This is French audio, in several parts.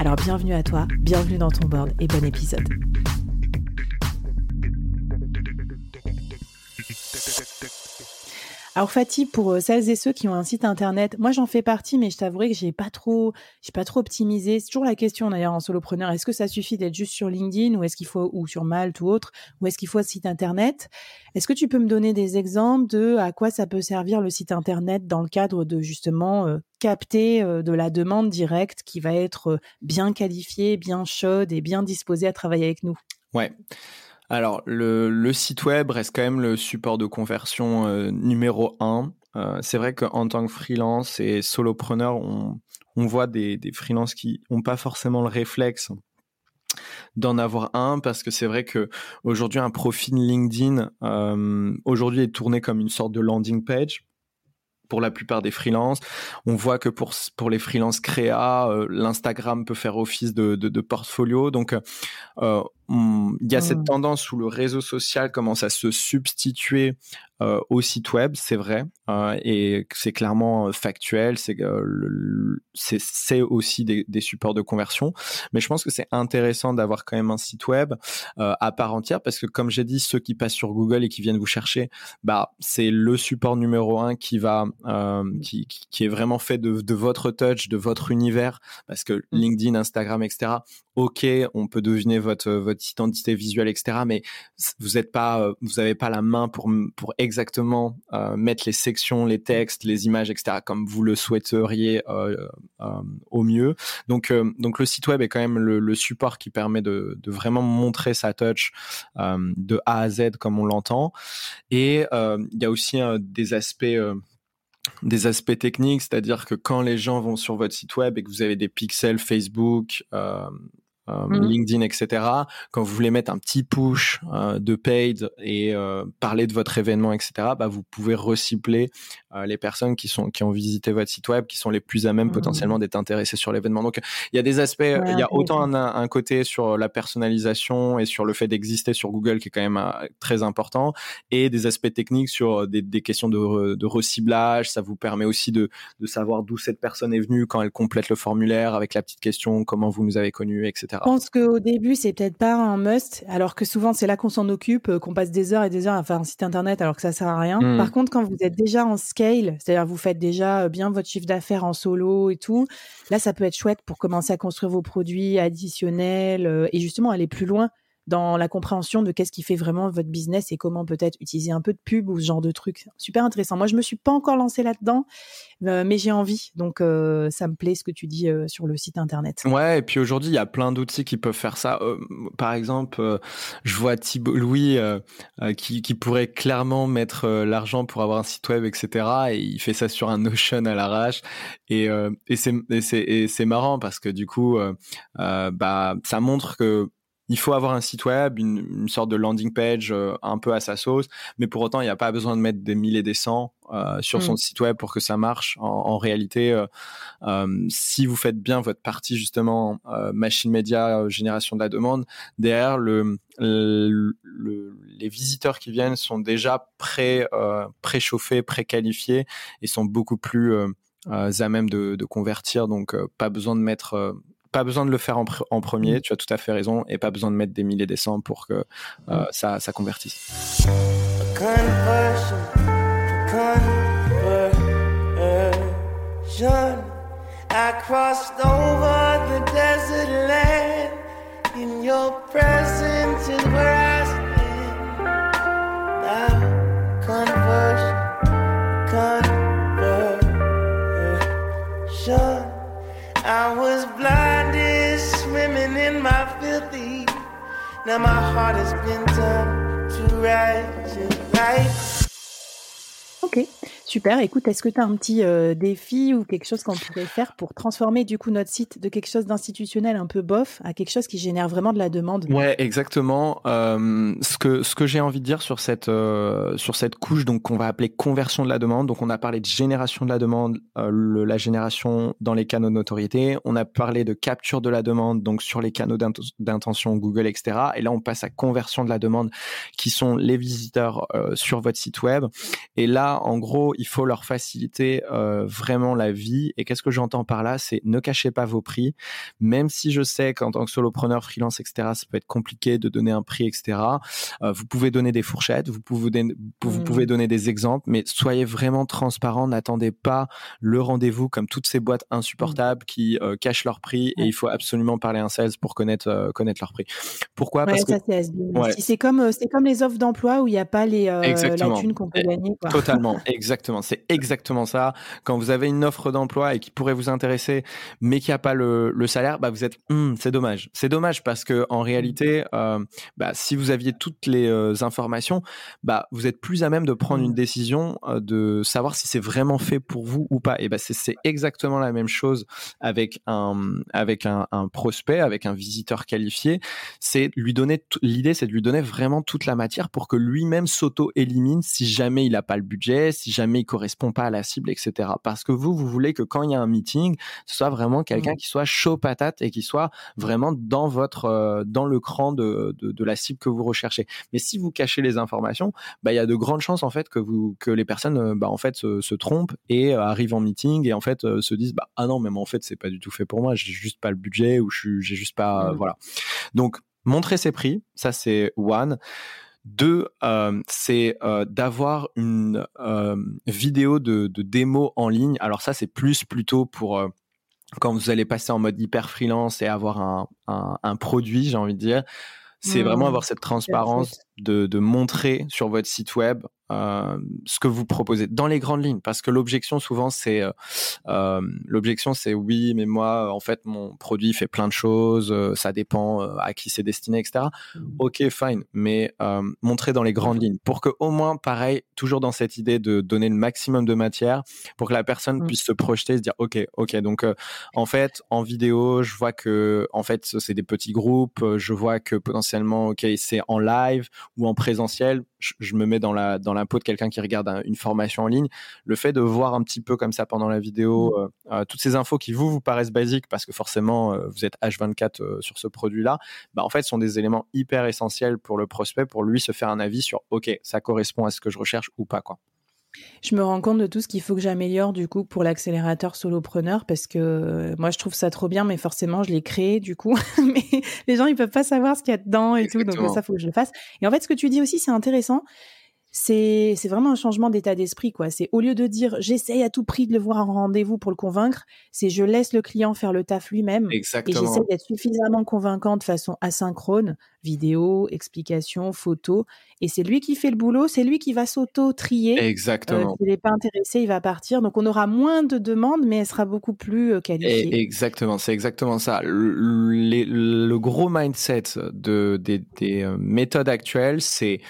Alors bienvenue à toi, bienvenue dans ton board et bon épisode. Alors Fatih, pour euh, celles et ceux qui ont un site internet, moi j'en fais partie, mais je t'avouerai que j'ai pas trop, j'ai pas trop optimisé. C'est toujours la question d'ailleurs en solopreneur. Est-ce que ça suffit d'être juste sur LinkedIn ou est-ce qu'il faut ou sur Malte ou autre, ou est-ce qu'il faut un site internet? Est-ce que tu peux me donner des exemples de à quoi ça peut servir le site internet dans le cadre de justement euh, capter euh, de la demande directe qui va être bien qualifiée, bien chaude et bien disposée à travailler avec nous? Ouais. Alors, le, site web reste quand même le support de conversion euh, numéro un. Euh, c'est vrai qu'en tant que freelance et solopreneur, on, on voit des, des freelances qui n'ont pas forcément le réflexe d'en avoir un parce que c'est vrai que aujourd'hui un profil LinkedIn euh, aujourd'hui est tourné comme une sorte de landing page pour la plupart des freelances. On voit que pour pour les freelances créa, l'Instagram peut faire office de, de, de portfolio. Donc euh, il y a cette mmh. tendance où le réseau social commence à se substituer euh, au site web, c'est vrai, euh, et c'est clairement euh, factuel, c'est c'est aussi des, des, supports de conversion, mais je pense que c'est intéressant d'avoir quand même un site web à part entière parce que comme j'ai dit, ceux qui passent sur Google et qui viennent vous chercher, bah c'est le support numéro un qui va qui, qui, est vraiment fait de, de votre touch, de votre univers, parce que mmh. LinkedIn, Instagram, etc. Ok, on peut deviner votre votre identité visuelle, etc. Mais vous n'êtes pas, vous n'avez pas la main pour pour exactement euh, mettre les sections, les textes, les images, etc. comme vous le souhaiteriez euh, euh, au mieux. Donc, donc le site web est quand même le, support qui permet de, de, vraiment montrer sa touch de A à Z comme on l'entend. Et il y a aussi des aspects des aspects techniques, c'est-à-dire que quand les gens vont sur votre site web et que vous avez des pixels Facebook, euh, mmh. LinkedIn, etc. Quand vous voulez mettre un petit push euh, de paid et euh, parler de votre événement, etc., bah, vous pouvez recibler les personnes qui sont qui ont visité votre site web, qui sont les plus à même mmh. potentiellement d'être intéressées sur l'événement. Donc il y a des aspects, il y a autant un, un, côté sur la personnalisation et sur le fait d'exister sur Google qui est quand même très important, et des aspects techniques sur des, des questions de, de reciblage. Ça vous permet aussi de, de savoir d'où cette personne est venue quand elle complète le formulaire avec la petite question comment vous nous avez connu, etc. Je pense qu'au début, c'est peut-être pas un must, alors que souvent, c'est là qu'on s'en occupe, euh, qu'on passe des heures et des heures à faire un site internet alors que ça sert à rien. Mmh. Par contre, quand vous êtes déjà en c'est-à-dire vous faites déjà euh, bien votre chiffre d'affaires en solo et tout, là, ça peut être chouette pour commencer à construire vos produits additionnels euh, et justement aller plus loin dans la compréhension de qu'est-ce qui fait vraiment votre business et comment peut-être utiliser un peu de pub ou ce genre de trucs. Super intéressant. Moi, je me suis pas encore lancée là-dedans, euh, mais j'ai envie. Donc, euh, ça me plaît ce que tu dis euh, sur le site internet. Ouais, et puis aujourd'hui, il y a plein d'outils qui peuvent faire ça. par exemple, je vois Thibault Louis qui, pourrait clairement mettre l'argent pour avoir un site web, etc. Et il fait ça sur un Notion à l'arrache. Et, et c'est marrant parce que du coup, bah, ça montre que il faut avoir un site web, une, sorte de landing page euh, un peu à sa sauce, mais pour autant, il n'y a pas besoin de mettre des mille et des cents euh, sur son mm. site web pour que ça marche. En, réalité, euh, si vous faites bien votre partie justement machine média, génération de la demande, derrière le, les visiteurs qui viennent sont déjà pré préchauffés, préqualifiés et sont beaucoup plus à même de, de convertir. Donc, pas besoin de mettre pas besoin de le faire en, en, premier, mm. tu as tout à fait raison, et pas besoin de mettre des milliers des cents pour que euh, mm. ça, ça convertisse. I crossed over the desert. In your presence is where Super. Écoute, est-ce que tu as un petit euh, défi ou quelque chose qu'on pourrait faire pour transformer du coup notre site de quelque chose d'institutionnel un peu bof à quelque chose qui génère vraiment de la demande? Ouais, exactement. Euh, ce que ce que j'ai envie de dire sur cette euh, sur cette couche donc qu'on va appeler conversion de la demande. Donc on a parlé de génération de la demande, la génération dans les canaux de notoriété. On a parlé de capture de la demande donc sur les canaux d'intention Google etc. Et là on passe à conversion de la demande qui sont les visiteurs sur votre site web. Et là en gros il faut leur faciliter euh, vraiment la vie. Et qu'est-ce que j'entends par là? C'est ne cachez pas vos prix, même si je sais qu'en tant que solopreneur, freelance, etc., ça peut être compliqué de donner un prix, etc. Euh, vous pouvez donner des fourchettes, vous pouvez, donner, vous mmh. pouvez donner des exemples, mais soyez vraiment transparent. N'attendez pas le rendez-vous comme toutes ces boîtes insupportables qui euh, cachent leur prix et il faut absolument parler un sales pour connaître connaître leur prix. Pourquoi? Parce que c'est comme les offres d'emploi où il n'y a pas les la thune qu'on peut gagner. Totalement, exactement. C'est exactement ça. Quand vous avez une offre d'emploi et qui pourrait vous intéresser, mais qui a pas le, le, salaire, bah vous êtes, hum, c'est dommage. C'est dommage parce que en réalité, euh, bah, si vous aviez toutes les euh, informations, bah vous êtes plus à même de prendre une décision euh, de savoir si c'est vraiment fait pour vous ou pas. Et bah c'est exactement la même chose avec un avec un, un prospect, avec un visiteur qualifié. C'est lui donner l'idée, c'est de lui donner vraiment toute la matière pour que lui-même s'auto élimine si jamais il n'a pas le budget, si jamais il correspond pas à la cible, etc. Parce que vous, vous voulez que quand il y a un meeting, ce soit vraiment quelqu'un mmh. qui soit chaud patate et qui soit vraiment dans votre, euh, dans le cran de, de, la cible que vous recherchez. Mais si vous cachez les informations, bah, il y a de grandes chances en fait que vous, que les personnes, euh, bah, en fait, se, trompent et euh, arrivent en meeting et en fait se disent, bah, ah non, mais en fait, c'est pas du tout fait pour moi, j'ai juste pas le budget ou j'ai juste pas, mmh. voilà. Donc, montrer ses prix, ça c'est one. Deux, euh, c'est euh, d'avoir une euh, vidéo de, de, démo en ligne. Alors ça, c'est plus plutôt pour quand vous allez passer en mode hyper freelance et avoir un, un, un produit, j'ai envie de dire. C'est vraiment mmh. avoir cette transparence de, de, montrer sur votre site web euh, ce que vous proposez dans les grandes lignes parce que l'objection souvent c'est euh, euh l'objection c'est oui mais moi en fait mon produit fait plein de choses euh, ça dépend à qui c'est destiné etc mmh. ok fine mais montrer dans les grandes lignes pour que au moins pareil toujours dans cette idée de donner le maximum de matière pour que la personne mmh. puisse se projeter se dire ok ok donc en fait en vidéo je vois que en fait c'est des petits groupes je vois que potentiellement ok c'est en live ou en présentiel, je, me mets dans la dans la peau de quelqu'un qui regarde une formation en ligne. Le fait de voir un petit peu comme ça pendant la vidéo mmh. euh, euh, toutes ces infos qui vous vous paraissent basiques parce que forcément euh, vous êtes H24 sur ce produit-là, bah en fait sont des éléments hyper essentiels pour le prospect pour lui se faire un avis sur ok ça correspond à ce que je recherche ou pas quoi. Je me rends compte de tout ce qu'il faut que j'améliore du coup pour l'accélérateur solopreneur parce que euh, moi je trouve ça trop bien mais forcément je l'ai créé du coup. Mais les gens ils peuvent pas savoir ce qu'il y a dedans et tout donc ça faut que je le fasse. Et en fait ce que tu dis aussi c'est intéressant. C'est c'est vraiment un changement d'état d'esprit quoi. C'est au lieu de dire j'essaye à tout prix de le voir en rendez-vous pour le convaincre, c'est je laisse le client faire le taf lui-même. Et j'essaie d'être suffisamment convaincant de façon asynchrone, vidéo, explication, photo et c'est lui qui fait le boulot, c'est lui qui va s'auto-trier. Euh, exactement. S'il n'est pas intéressé, il va partir. Donc on aura moins de demandes, mais elle sera beaucoup plus euh, qualifiée. exactement, c'est exactement ça. Le, gros mindset de, des, des euh, méthodes actuelles, c'est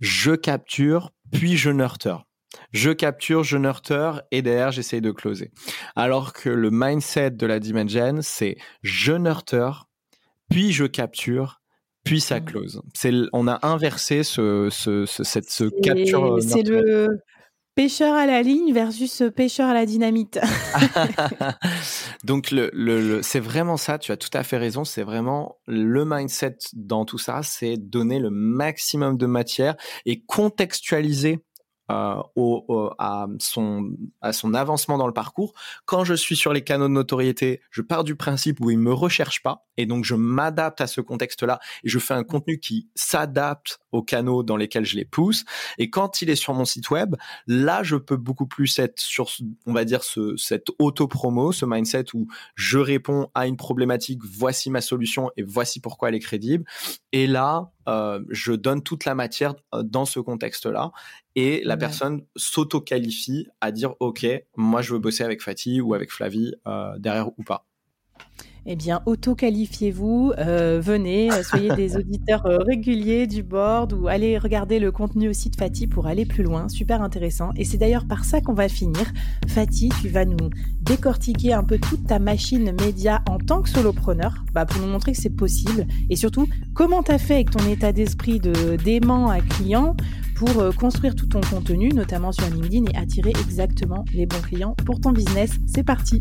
je capture, puis je nurture je capture, je nurture et derrière j'essaye de closer. Alors que le mindset de la Dimension, c'est je nurture, puis je capture puis ça mmh. close. C'est, on a inversé ce, ce, ce cette ce capture. C'est le pêcheur à la ligne versus pêcheur à la dynamite. Donc le, le, c'est vraiment ça. Tu as tout à fait raison. C'est vraiment le mindset dans tout ça, c'est donner le maximum de matière et contextualiser euh, au, à, son, à son avancement dans le parcours. Quand je suis sur les canaux de notoriété, je pars du principe où il me recherche pas et donc je m'adapte à ce contexte-là et je fais un contenu qui s'adapte aux canaux dans lesquels je les pousse. Et quand il est sur mon site web, là, je peux beaucoup plus être sur, on va dire, ce, cette auto-promo, ce mindset où je réponds à une problématique, voici ma solution et voici pourquoi elle est crédible. Et là, euh, je donne toute la matière euh, dans ce contexte-là et la personne s'auto-qualifie à dire ok, moi je veux bosser avec Fatih ou avec Flavie euh, derrière ou pas. Eh bien, auto-qualifiez-vous, euh, venez, euh, soyez des auditeurs euh, réguliers du board ou allez regarder le contenu aussi de Fatih pour aller plus loin. Super intéressant. Et c'est d'ailleurs par ça qu'on va finir. Fatih, tu vas nous décortiquer un peu toute ta machine média en tant que solopreneur bah, pour nous montrer que c'est possible. Et surtout, comment tu as fait avec ton état d'esprit de d'aimant à client pour construire tout ton contenu, notamment sur LinkedIn, et attirer exactement les bons clients pour ton business? C'est parti!